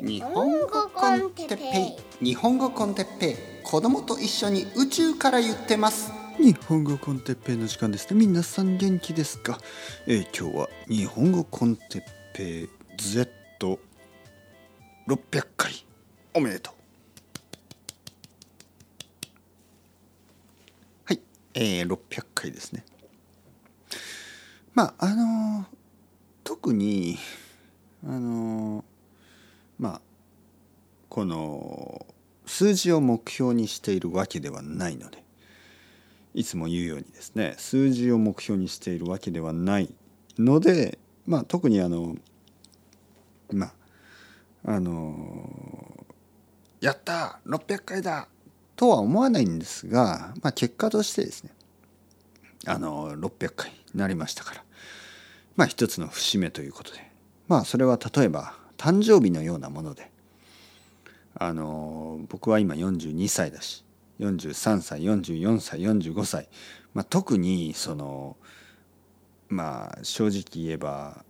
日本語コンテッペイ。日本語コンテッペイ。子供と一緒に宇宙から言ってます。日本語コンテッペイの時間ですね。皆さん元気ですか、えー、今日は日本語コンテッペイ Z600 回。おめでとう。はい。えー、600回ですね。まああのー、特にあのー、まあこの数字を目標にしているわけではないのでいつも言うようにですね数字を目標にしているわけではないのでまあ特にあのまああのやった600回だとは思わないんですが、まあ、結果としてですねあの600回になりましたからまあ一つの節目ということでまあそれは例えば誕生日のようなものであの僕は今42歳だし43歳44歳45歳、まあ、特にそのまあ正直言えば、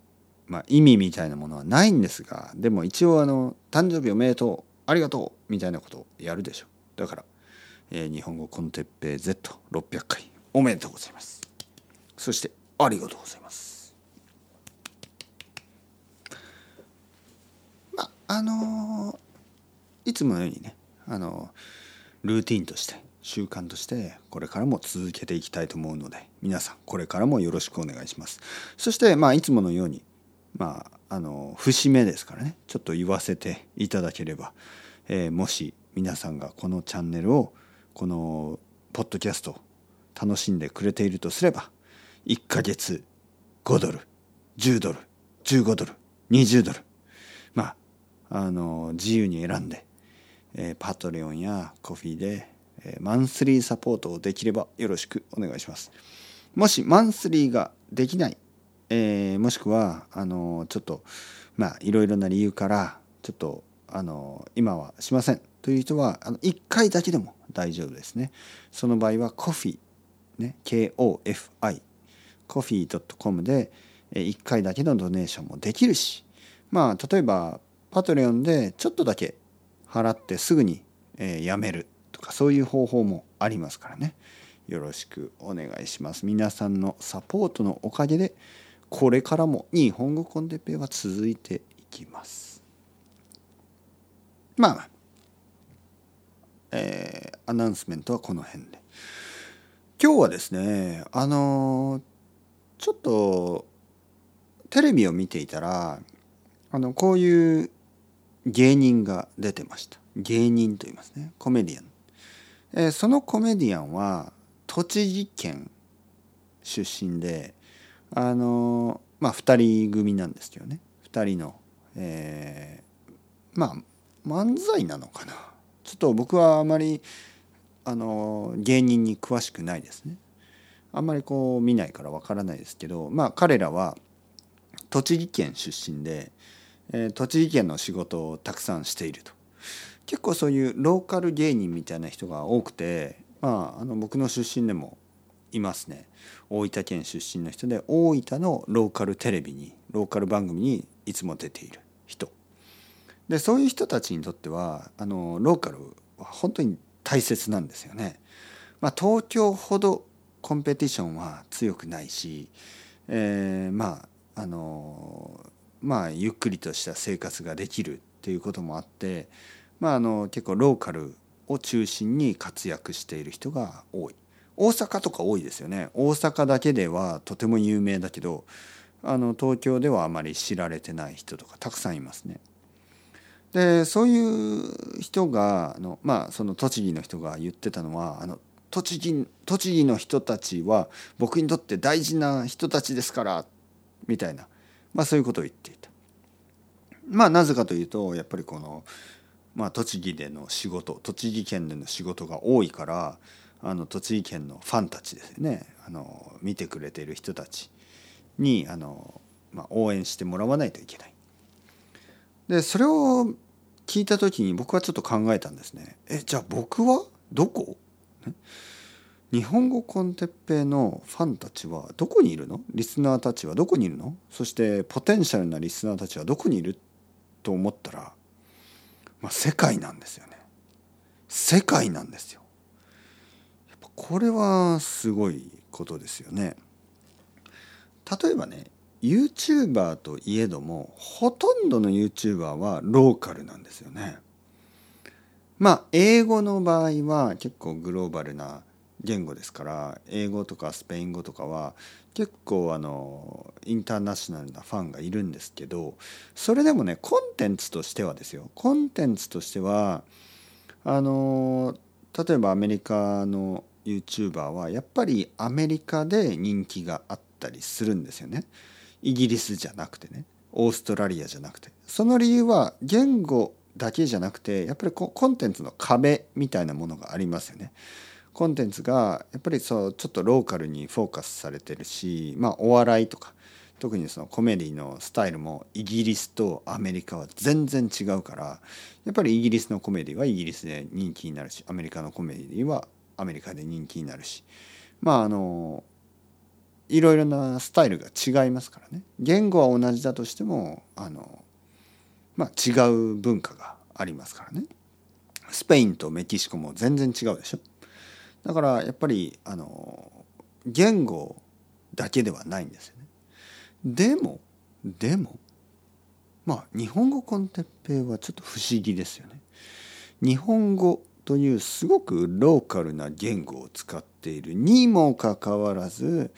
まあ、意味みたいなものはないんですがでも一応あの「誕生日おめでとうありがとう」みたいなことをやるでしょだから、えー、日本語コンテッペイ Z600 回おめでとうございます。そしてありがとうございます。あのいつものようにねあのルーティンとして習慣としてこれからも続けていきたいと思うので皆さんこれからもよろしくお願いします。そしてまあいつものようにまああの節目ですからねちょっと言わせていただければ、えー、もし皆さんがこのチャンネルをこのポッドキャストを楽しんでくれているとすれば1ヶ月5ドル10ドル15ドル20ドルまああの自由に選んで、えー、パトレオンやコフィーで、えー、マンスリーサポートをできればよろしくお願いします。もしマンスリーができない、えー、もしくはあのちょっとまあいろいろな理由からちょっとあの今はしませんという人はあの1回だけでも大丈夫ですね。その場合はコフィー、ね、KOFI コフィー .com で1回だけのドネーションもできるしまあ例えばパトレオンでちょっとだけ払ってすぐに、えー、やめるとかそういう方法もありますからね。よろしくお願いします。皆さんのサポートのおかげでこれからも日本語コンテッペイは続いていきます。まあえー、アナウンスメントはこの辺で。今日はですねあのちょっとテレビを見ていたらあのこういう芸人が出てました。芸人と言いますね。コメディアン、えー、そのコメディアンは栃木県出身であのまあ2人組なんですけどね。2人の、えー、まあ漫才なのかな。ちょっと僕はあまりあの芸人に詳しくないですね。あんまりこう見ないからわからないですけどまあ彼らは栃木県出身でえ栃木県の仕事をたくさんしていると。結構そういうローカル芸人みたいな人が多くてまああの僕の出身でもいますね。大分県出身の人で大分のローカルテレビにローカル番組にいつも出ている人。でそういう人たちにとってはあのローカルは本当に大切なんですよね。まあ、東京ほどコンペティションは強くないし、えー、まああのまあゆっくりとした生活ができるっていうこともあって、まあ、あの結構ローカルを中心に活躍している人が多い。大阪とか多いですよね。大阪だけではとても有名だけどあの東京ではあまり知られてない人とかたくさんいますね。でそういう人があのまあその栃木の人が言ってたのはあの栃木栃木の人たちは僕にとって大事な人たちですからみたいな。まあ、そういうことを言っていた。まあなぜかというとやっぱりこの、まあ、栃木での仕事栃木県での仕事が多いからあの栃木県のファンたちですねあの見てくれている人たちにあの、まあ、応援してもらわないといけない。でそれを聞いた時に僕はちょっと考えたんですね。えじゃあ僕はどこ、ね日本語コンテッペイのファンたちはどこにいるの？リスナーたちはどこにいるの？そしてポテンシャルなリスナーたちはどこにいると思ったらまあ、世界なんですよね。世界なんですよ。これはすごいことですよね。例えばね YouTuber といえどもほとんどの YouTuber はローカルなんですよね。まあ英語の場合は結構グローバルな言語ですから英語とかスペイン語とかは結構あのインターナショナルなファンがいるんですけどそれでもねコンテンツとしてはですよ。コンテンツとしてはあの例えばアメリカの YouTuber はやっぱりアメリカで人気があったりするんですよね。イギリスじゃなくてね。オーストラリアじゃなくて。その理由は言語だけじゃなくてやっぱりコンテンツの壁みたいなものがありますよね。コンテンツがやっぱりそうちょっとローカルにフォーカスされてるしまあお笑いとか特にそのコメディのスタイルもイギリスとアメリカは全然違うからやっぱりイギリスのコメディはイギリスで人気になるしアメリカのコメディはアメリカで人気になるしまああのいろいろなスタイルが違いますからね。言語は同じだとしてもあの、まあ、違う文化がありますからね。スペインとメキシコも全然違うでしょ。だからやっぱりあの言語だけではないんですよね。でもでもまあ日本語コンテッペイはちょっと不思議ですよね。日本語というすごくローカルな言語を使っているにもかかわらず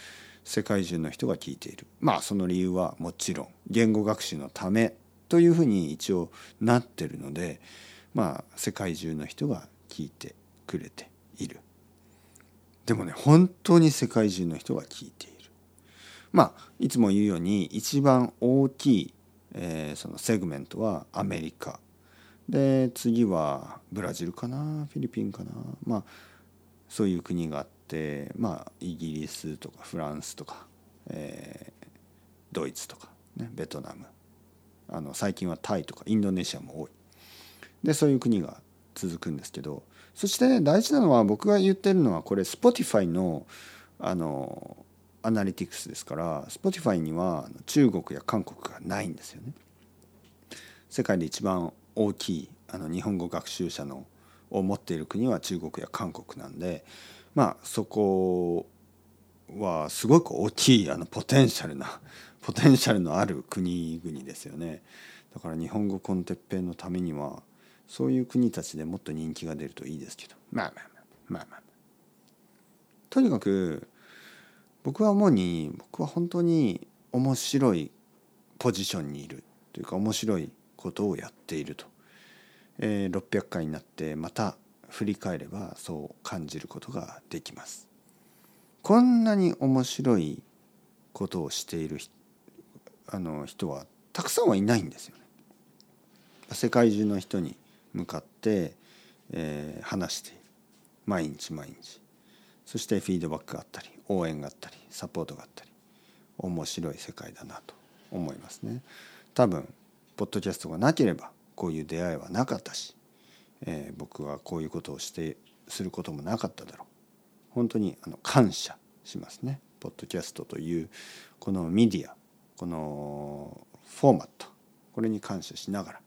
世界中の人が聞いている。まあその理由はもちろん言語学習のためというふうに一応なってるのでまあ世界中の人が聞いてくれている。でもね本当に世界中の人が聞いている。まあいつも言うように一番大きい、えー、そのセグメントはアメリカ。で次はブラジルかなフィリピンかな。まあそういう国があってまあイギリスとかフランスとか、えー、ドイツとか、ね、ベトナム。あの最近はタイとかインドネシアも多い。でそういう国が続くんですけどそして、大事なのは僕が言ってるのはこれ Spotify のあのアナリティクスですから Spotify には中国や韓国がないんですよね。世界で一番大きいあの日本語学習者のを持っている国は中国や韓国なんでまあそこはすごく大きいあのポテンシャルなポテンシャルのある国々ですよね。だから日本語コンテッペのためにはそういう国たちでもっと人気が出るといいですけど。まあまあまあ。まあまあ。とにかく僕は思うに僕は本当に面白いポジションにいるというか面白いことをやっていると、えー、600回になってまた振り返ればそう感じることができます。こんなに面白いことをしているあの人はたくさんはいないんですよね。世界中の人に向かって、えー、話している毎日毎日。そしてフィードバックがあったり応援があったりサポートがあったり面白い世界だなと思いますね。多分ポッドキャストがなければこういう出会いはなかったし、えー、僕はこういうことをしてすることもなかっただろう。本当にあの感謝しますね。ポッドキャストというこのメディアこのフォーマットこれに感謝しながら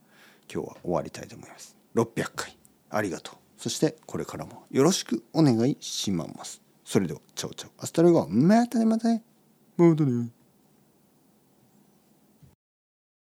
今日は終わりたいと思います。600回ありがとう。そしてこれからもよろしくお願いします。それでは ciao ciao。hasta luego。またねまたねまたね。